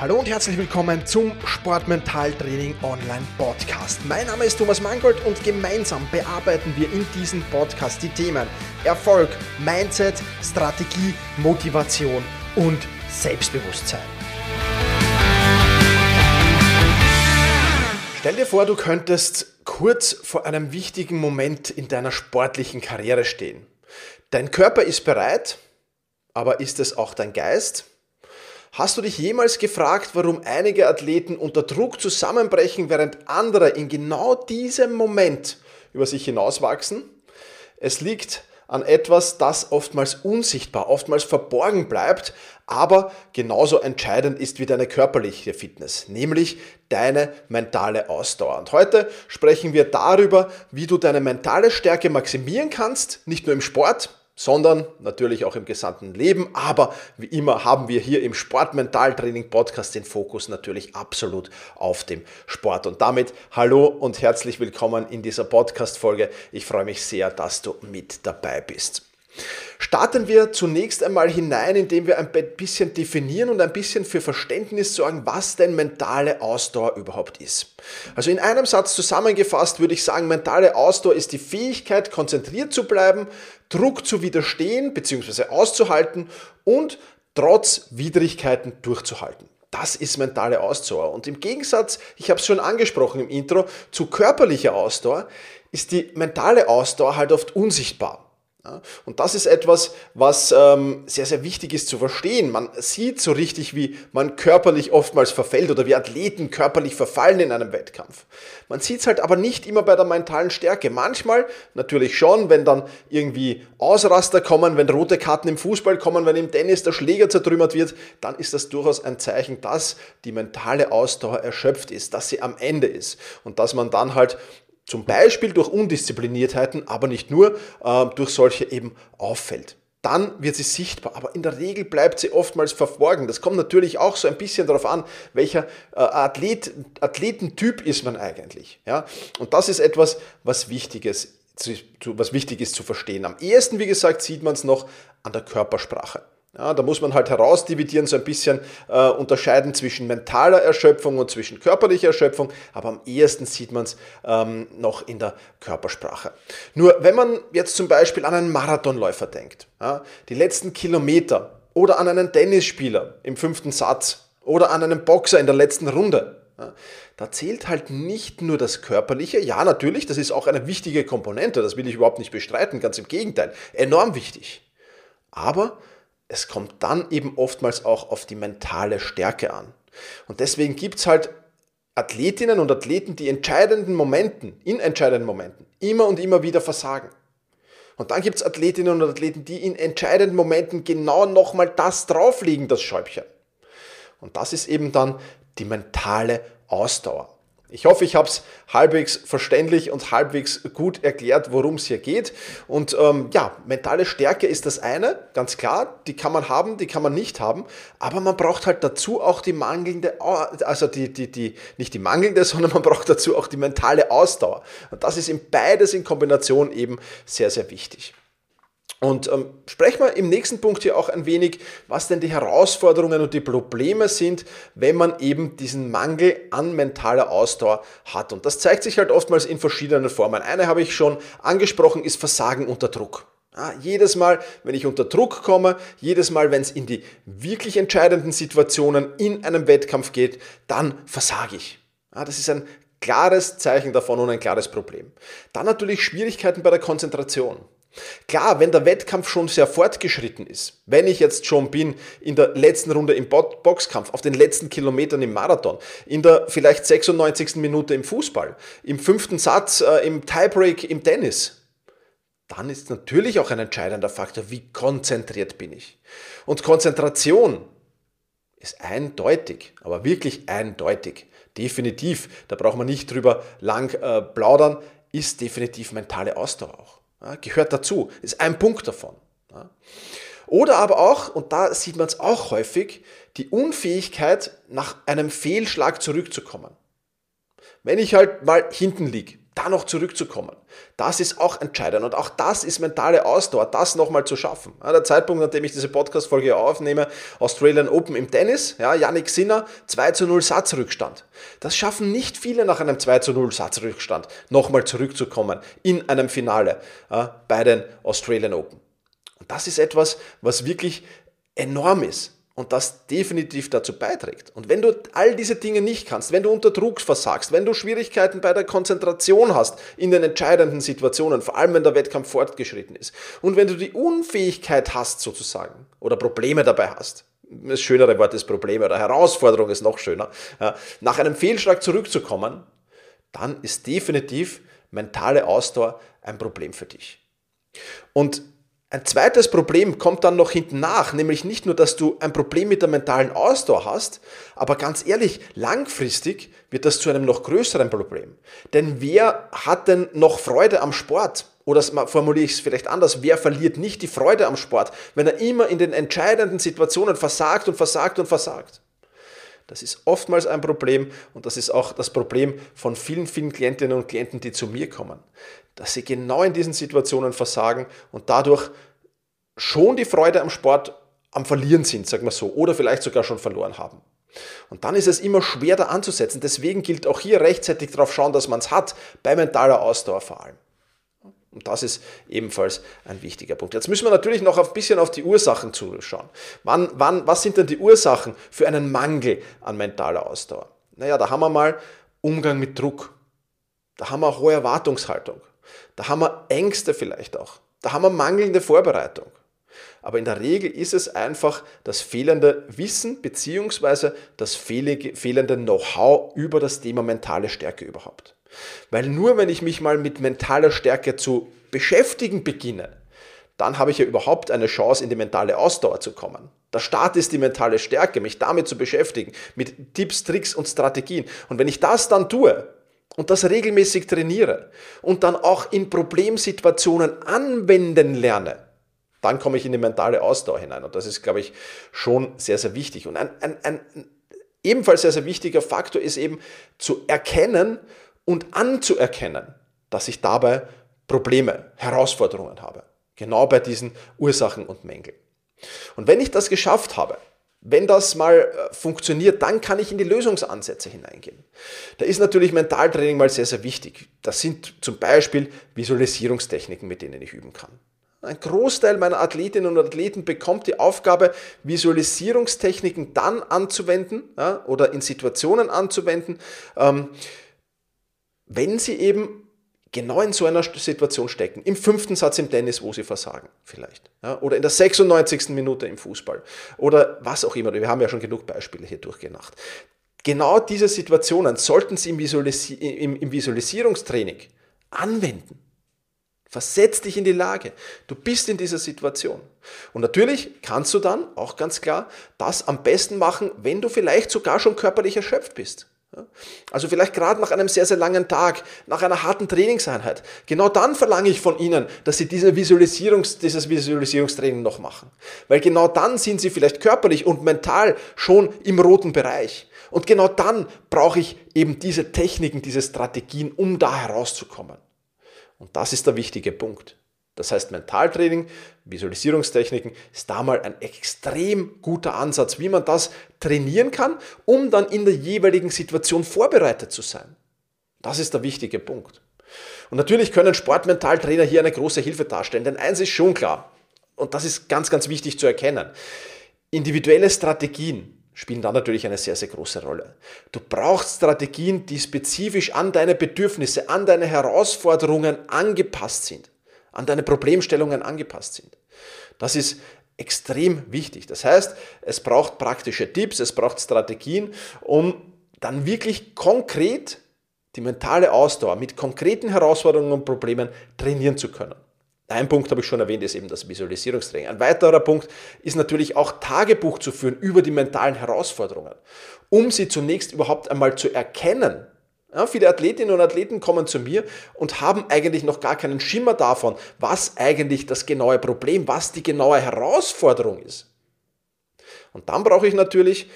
Hallo und herzlich willkommen zum Sportmentaltraining Online Podcast. Mein Name ist Thomas Mangold und gemeinsam bearbeiten wir in diesem Podcast die Themen Erfolg, Mindset, Strategie, Motivation und Selbstbewusstsein. Stell dir vor, du könntest kurz vor einem wichtigen Moment in deiner sportlichen Karriere stehen. Dein Körper ist bereit, aber ist es auch dein Geist? Hast du dich jemals gefragt, warum einige Athleten unter Druck zusammenbrechen, während andere in genau diesem Moment über sich hinauswachsen? Es liegt an etwas, das oftmals unsichtbar, oftmals verborgen bleibt, aber genauso entscheidend ist wie deine körperliche Fitness, nämlich deine mentale Ausdauer. Und heute sprechen wir darüber, wie du deine mentale Stärke maximieren kannst, nicht nur im Sport, sondern natürlich auch im gesamten Leben. Aber wie immer haben wir hier im Sportmentaltraining Podcast den Fokus natürlich absolut auf dem Sport. Und damit hallo und herzlich willkommen in dieser Podcast-Folge. Ich freue mich sehr, dass du mit dabei bist. Starten wir zunächst einmal hinein, indem wir ein bisschen definieren und ein bisschen für Verständnis sorgen, was denn mentale Ausdauer überhaupt ist. Also in einem Satz zusammengefasst würde ich sagen, mentale Ausdauer ist die Fähigkeit, konzentriert zu bleiben, Druck zu widerstehen bzw. auszuhalten und trotz Widrigkeiten durchzuhalten. Das ist mentale Ausdauer. Und im Gegensatz, ich habe es schon angesprochen im Intro, zu körperlicher Ausdauer ist die mentale Ausdauer halt oft unsichtbar. Und das ist etwas, was ähm, sehr, sehr wichtig ist zu verstehen. Man sieht so richtig, wie man körperlich oftmals verfällt oder wie Athleten körperlich verfallen in einem Wettkampf. Man sieht es halt aber nicht immer bei der mentalen Stärke. Manchmal natürlich schon, wenn dann irgendwie Ausraster kommen, wenn rote Karten im Fußball kommen, wenn im Tennis der Schläger zertrümmert wird, dann ist das durchaus ein Zeichen, dass die mentale Ausdauer erschöpft ist, dass sie am Ende ist und dass man dann halt zum Beispiel durch Undiszipliniertheiten, aber nicht nur, äh, durch solche eben auffällt. Dann wird sie sichtbar, aber in der Regel bleibt sie oftmals verborgen. Das kommt natürlich auch so ein bisschen darauf an, welcher äh, Athlet, Athletentyp ist man eigentlich. Ja? Und das ist etwas, was Wichtiges, was wichtig ist zu verstehen. Am ehesten, wie gesagt, sieht man es noch an der Körpersprache. Ja, da muss man halt herausdividieren, so ein bisschen äh, unterscheiden zwischen mentaler Erschöpfung und zwischen körperlicher Erschöpfung, aber am ehesten sieht man es ähm, noch in der Körpersprache. Nur wenn man jetzt zum Beispiel an einen Marathonläufer denkt, ja, die letzten Kilometer oder an einen Tennisspieler im fünften Satz oder an einen Boxer in der letzten Runde, ja, da zählt halt nicht nur das Körperliche, ja natürlich, das ist auch eine wichtige Komponente, das will ich überhaupt nicht bestreiten, ganz im Gegenteil, enorm wichtig. Aber es kommt dann eben oftmals auch auf die mentale Stärke an. Und deswegen gibt es halt Athletinnen und Athleten, die entscheidenden Momenten, in entscheidenden Momenten, immer und immer wieder versagen. Und dann gibt es Athletinnen und Athleten, die in entscheidenden Momenten genau nochmal das drauflegen, das Schäubchen. Und das ist eben dann die mentale Ausdauer. Ich hoffe, ich habe es halbwegs verständlich und halbwegs gut erklärt, worum es hier geht. Und ähm, ja, mentale Stärke ist das eine, ganz klar. Die kann man haben, die kann man nicht haben. Aber man braucht halt dazu auch die mangelnde, also die, die, die, nicht die mangelnde, sondern man braucht dazu auch die mentale Ausdauer. Und das ist in beides in Kombination eben sehr, sehr wichtig. Und ähm, sprechen wir im nächsten Punkt hier auch ein wenig, was denn die Herausforderungen und die Probleme sind, wenn man eben diesen Mangel an mentaler Ausdauer hat. Und das zeigt sich halt oftmals in verschiedenen Formen. Eine habe ich schon angesprochen, ist Versagen unter Druck. Ja, jedes Mal, wenn ich unter Druck komme, jedes Mal, wenn es in die wirklich entscheidenden Situationen in einem Wettkampf geht, dann versage ich. Ja, das ist ein klares Zeichen davon und ein klares Problem. Dann natürlich Schwierigkeiten bei der Konzentration. Klar, wenn der Wettkampf schon sehr fortgeschritten ist, wenn ich jetzt schon bin in der letzten Runde im Boxkampf, auf den letzten Kilometern im Marathon, in der vielleicht 96. Minute im Fußball, im fünften Satz äh, im Tiebreak im Tennis, dann ist natürlich auch ein entscheidender Faktor, wie konzentriert bin ich. Und Konzentration ist eindeutig, aber wirklich eindeutig. Definitiv, da braucht man nicht drüber lang äh, plaudern, ist definitiv mentale Ausdauer auch. Ja, gehört dazu, ist ein Punkt davon. Ja. Oder aber auch, und da sieht man es auch häufig, die Unfähigkeit, nach einem Fehlschlag zurückzukommen. Wenn ich halt mal hinten liege, da noch zurückzukommen. Das ist auch entscheidend und auch das ist mentale Ausdauer, das nochmal zu schaffen. Ja, der Zeitpunkt, an dem ich diese Podcast-Folge aufnehme, Australian Open im Tennis, ja, Yannick Sinner, 2 zu 0 Satzrückstand. Das schaffen nicht viele nach einem 2 zu 0 Satzrückstand, nochmal zurückzukommen in einem Finale ja, bei den Australian Open. Und das ist etwas, was wirklich enorm ist und das definitiv dazu beiträgt. Und wenn du all diese Dinge nicht kannst, wenn du unter Druck versagst, wenn du Schwierigkeiten bei der Konzentration hast in den entscheidenden Situationen, vor allem wenn der Wettkampf fortgeschritten ist, und wenn du die Unfähigkeit hast sozusagen oder Probleme dabei hast, das schönere Wort ist Probleme oder Herausforderung ist noch schöner, nach einem Fehlschlag zurückzukommen, dann ist definitiv mentale Ausdauer ein Problem für dich. Und ein zweites Problem kommt dann noch hinten nach, nämlich nicht nur, dass du ein Problem mit der mentalen Ausdauer hast, aber ganz ehrlich, langfristig wird das zu einem noch größeren Problem. Denn wer hat denn noch Freude am Sport? Oder formuliere ich es vielleicht anders, wer verliert nicht die Freude am Sport, wenn er immer in den entscheidenden Situationen versagt und versagt und versagt? Das ist oftmals ein Problem und das ist auch das Problem von vielen, vielen Klientinnen und Klienten, die zu mir kommen, dass sie genau in diesen Situationen versagen und dadurch schon die Freude am Sport am Verlieren sind, sagen wir so, oder vielleicht sogar schon verloren haben. Und dann ist es immer schwer da anzusetzen. Deswegen gilt auch hier rechtzeitig darauf schauen, dass man es hat, bei mentaler Ausdauer vor allem. Und das ist ebenfalls ein wichtiger Punkt. Jetzt müssen wir natürlich noch ein bisschen auf die Ursachen zuschauen. Wann, wann, was sind denn die Ursachen für einen Mangel an mentaler Ausdauer? Naja, da haben wir mal Umgang mit Druck. Da haben wir hohe Erwartungshaltung. Da haben wir Ängste vielleicht auch. Da haben wir mangelnde Vorbereitung. Aber in der Regel ist es einfach das fehlende Wissen bzw. das fehlende Know-how über das Thema mentale Stärke überhaupt. Weil nur wenn ich mich mal mit mentaler Stärke zu beschäftigen beginne, dann habe ich ja überhaupt eine Chance, in die mentale Ausdauer zu kommen. Der Start ist die mentale Stärke, mich damit zu beschäftigen, mit Tipps, Tricks und Strategien. Und wenn ich das dann tue und das regelmäßig trainiere und dann auch in Problemsituationen anwenden lerne, dann komme ich in die mentale Ausdauer hinein. Und das ist, glaube ich, schon sehr, sehr wichtig. Und ein, ein, ein ebenfalls sehr, sehr wichtiger Faktor ist eben zu erkennen, und anzuerkennen, dass ich dabei Probleme, Herausforderungen habe. Genau bei diesen Ursachen und Mängeln. Und wenn ich das geschafft habe, wenn das mal äh, funktioniert, dann kann ich in die Lösungsansätze hineingehen. Da ist natürlich Mentaltraining mal sehr, sehr wichtig. Das sind zum Beispiel Visualisierungstechniken, mit denen ich üben kann. Ein Großteil meiner Athletinnen und Athleten bekommt die Aufgabe, Visualisierungstechniken dann anzuwenden ja, oder in Situationen anzuwenden, ähm, wenn sie eben genau in so einer Situation stecken, im fünften Satz im Tennis, wo sie versagen, vielleicht, ja, oder in der 96. Minute im Fußball oder was auch immer. Wir haben ja schon genug Beispiele hier durchgedacht. Genau diese Situationen sollten Sie im, Visualisi im, im Visualisierungstraining anwenden. Versetz dich in die Lage. Du bist in dieser Situation. Und natürlich kannst du dann auch ganz klar das am besten machen, wenn du vielleicht sogar schon körperlich erschöpft bist. Also vielleicht gerade nach einem sehr, sehr langen Tag, nach einer harten Trainingseinheit. Genau dann verlange ich von Ihnen, dass Sie diese Visualisierungs, dieses Visualisierungstraining noch machen. Weil genau dann sind Sie vielleicht körperlich und mental schon im roten Bereich. Und genau dann brauche ich eben diese Techniken, diese Strategien, um da herauszukommen. Und das ist der wichtige Punkt. Das heißt, Mentaltraining, Visualisierungstechniken ist da mal ein extrem guter Ansatz, wie man das trainieren kann, um dann in der jeweiligen Situation vorbereitet zu sein. Das ist der wichtige Punkt. Und natürlich können Sportmentaltrainer hier eine große Hilfe darstellen, denn eins ist schon klar, und das ist ganz, ganz wichtig zu erkennen, individuelle Strategien spielen da natürlich eine sehr, sehr große Rolle. Du brauchst Strategien, die spezifisch an deine Bedürfnisse, an deine Herausforderungen angepasst sind an deine Problemstellungen angepasst sind. Das ist extrem wichtig. Das heißt, es braucht praktische Tipps, es braucht Strategien, um dann wirklich konkret die mentale Ausdauer mit konkreten Herausforderungen und Problemen trainieren zu können. Ein Punkt habe ich schon erwähnt, ist eben das Visualisierungstraining. Ein weiterer Punkt ist natürlich auch Tagebuch zu führen über die mentalen Herausforderungen, um sie zunächst überhaupt einmal zu erkennen ja, viele Athletinnen und Athleten kommen zu mir und haben eigentlich noch gar keinen Schimmer davon, was eigentlich das genaue Problem, was die genaue Herausforderung ist. Und dann brauche ich natürlich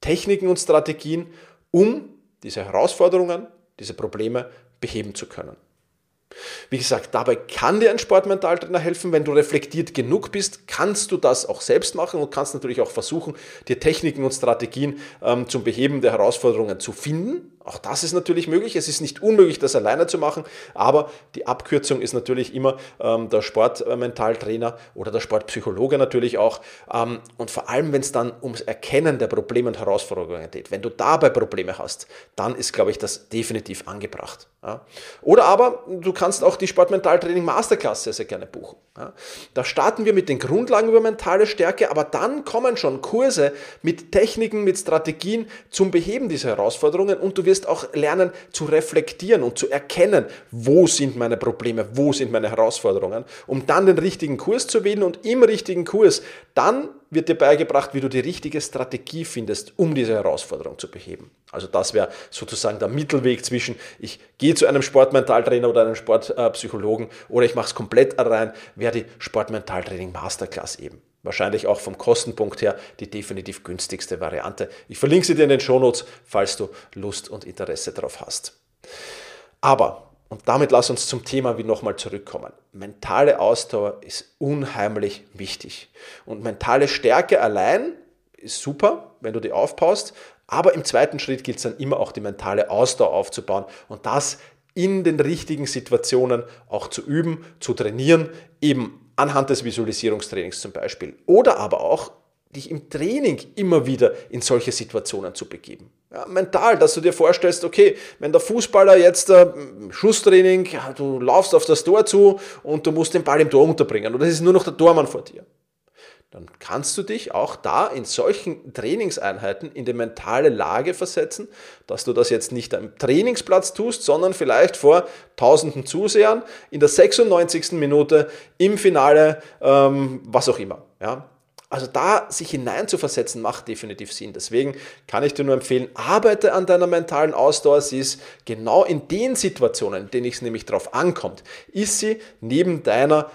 Techniken und Strategien, um diese Herausforderungen, diese Probleme beheben zu können. Wie gesagt, dabei kann dir ein Sportmentaltrainer helfen. Wenn du reflektiert genug bist, kannst du das auch selbst machen und kannst natürlich auch versuchen, dir Techniken und Strategien ähm, zum Beheben der Herausforderungen zu finden. Auch das ist natürlich möglich. Es ist nicht unmöglich, das alleine zu machen, aber die Abkürzung ist natürlich immer ähm, der Sportmentaltrainer oder der Sportpsychologe natürlich auch. Ähm, und vor allem, wenn es dann ums Erkennen der Probleme und Herausforderungen geht, wenn du dabei Probleme hast, dann ist, glaube ich, das definitiv angebracht. Ja. Oder aber du kannst auch die Sportmentaltraining Masterclass sehr, sehr gerne buchen. Ja. Da starten wir mit den Grundlagen über mentale Stärke, aber dann kommen schon Kurse mit Techniken, mit Strategien zum Beheben dieser Herausforderungen und du wirst wirst auch lernen zu reflektieren und zu erkennen, wo sind meine Probleme, wo sind meine Herausforderungen, um dann den richtigen Kurs zu wählen und im richtigen Kurs dann wird dir beigebracht, wie du die richtige Strategie findest, um diese Herausforderung zu beheben. Also das wäre sozusagen der Mittelweg zwischen, ich gehe zu einem Sportmentaltrainer oder einem Sportpsychologen oder ich mache es komplett allein, wäre die Sportmentaltraining Masterclass eben. Wahrscheinlich auch vom Kostenpunkt her die definitiv günstigste Variante. Ich verlinke sie dir in den Shownotes, falls du Lust und Interesse darauf hast. Aber, und damit lass uns zum Thema wie nochmal zurückkommen. Mentale Ausdauer ist unheimlich wichtig. Und mentale Stärke allein ist super, wenn du die aufbaust. Aber im zweiten Schritt gilt es dann immer auch die mentale Ausdauer aufzubauen. Und das in den richtigen Situationen auch zu üben, zu trainieren, eben anhand des Visualisierungstrainings zum Beispiel. Oder aber auch dich im Training immer wieder in solche Situationen zu begeben. Ja, mental, dass du dir vorstellst, okay, wenn der Fußballer jetzt äh, Schusstraining, du laufst auf das Tor zu und du musst den Ball im Tor unterbringen und es ist nur noch der Tormann vor dir dann kannst du dich auch da in solchen Trainingseinheiten in die mentale Lage versetzen, dass du das jetzt nicht am Trainingsplatz tust, sondern vielleicht vor tausenden Zusehern in der 96. Minute im Finale, ähm, was auch immer. Ja? Also da sich hineinzuversetzen, macht definitiv Sinn. Deswegen kann ich dir nur empfehlen, arbeite an deiner mentalen Ausdauer. Sie ist genau in den Situationen, in denen es nämlich darauf ankommt, ist sie neben deiner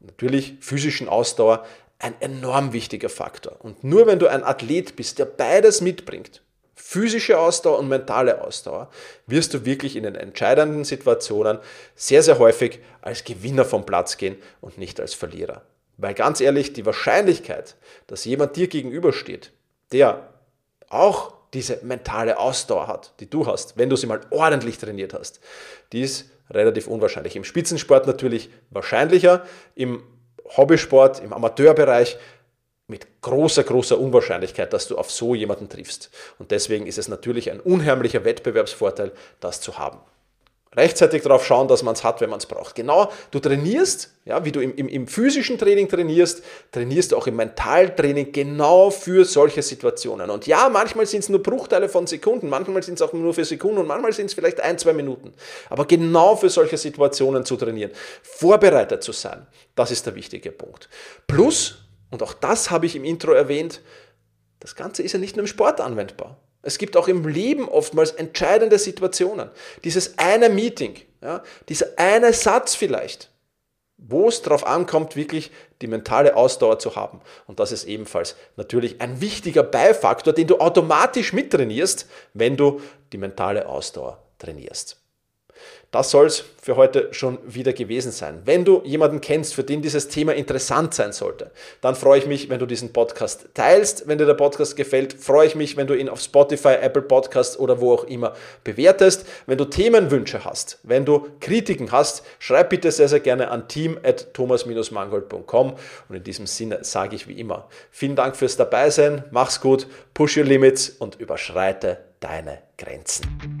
natürlich physischen Ausdauer ein enorm wichtiger Faktor. Und nur wenn du ein Athlet bist, der beides mitbringt, physische Ausdauer und mentale Ausdauer, wirst du wirklich in den entscheidenden Situationen sehr, sehr häufig als Gewinner vom Platz gehen und nicht als Verlierer. Weil ganz ehrlich, die Wahrscheinlichkeit, dass jemand dir gegenübersteht, der auch diese mentale Ausdauer hat, die du hast, wenn du sie mal ordentlich trainiert hast, die ist relativ unwahrscheinlich. Im Spitzensport natürlich wahrscheinlicher, im Hobbysport, im Amateurbereich mit großer, großer Unwahrscheinlichkeit, dass du auf so jemanden triffst. Und deswegen ist es natürlich ein unheimlicher Wettbewerbsvorteil, das zu haben. Rechtzeitig darauf schauen, dass man es hat, wenn man es braucht. Genau, du trainierst, ja, wie du im, im, im physischen Training trainierst, trainierst du auch im Mentaltraining genau für solche Situationen. Und ja, manchmal sind es nur Bruchteile von Sekunden, manchmal sind es auch nur für Sekunden und manchmal sind es vielleicht ein, zwei Minuten. Aber genau für solche Situationen zu trainieren, vorbereitet zu sein, das ist der wichtige Punkt. Plus, und auch das habe ich im Intro erwähnt, das Ganze ist ja nicht nur im Sport anwendbar. Es gibt auch im Leben oftmals entscheidende Situationen. Dieses eine Meeting, ja, dieser eine Satz vielleicht, wo es darauf ankommt, wirklich die mentale Ausdauer zu haben. Und das ist ebenfalls natürlich ein wichtiger Beifaktor, den du automatisch mittrainierst, wenn du die mentale Ausdauer trainierst. Das soll es für heute schon wieder gewesen sein. Wenn du jemanden kennst, für den dieses Thema interessant sein sollte, dann freue ich mich, wenn du diesen Podcast teilst. Wenn dir der Podcast gefällt, freue ich mich, wenn du ihn auf Spotify, Apple Podcasts oder wo auch immer bewertest. Wenn du Themenwünsche hast, wenn du Kritiken hast, schreib bitte sehr, sehr gerne an team.thomas-mangold.com. Und in diesem Sinne sage ich wie immer, vielen Dank fürs Dabeisein, mach's gut, push your limits und überschreite deine Grenzen.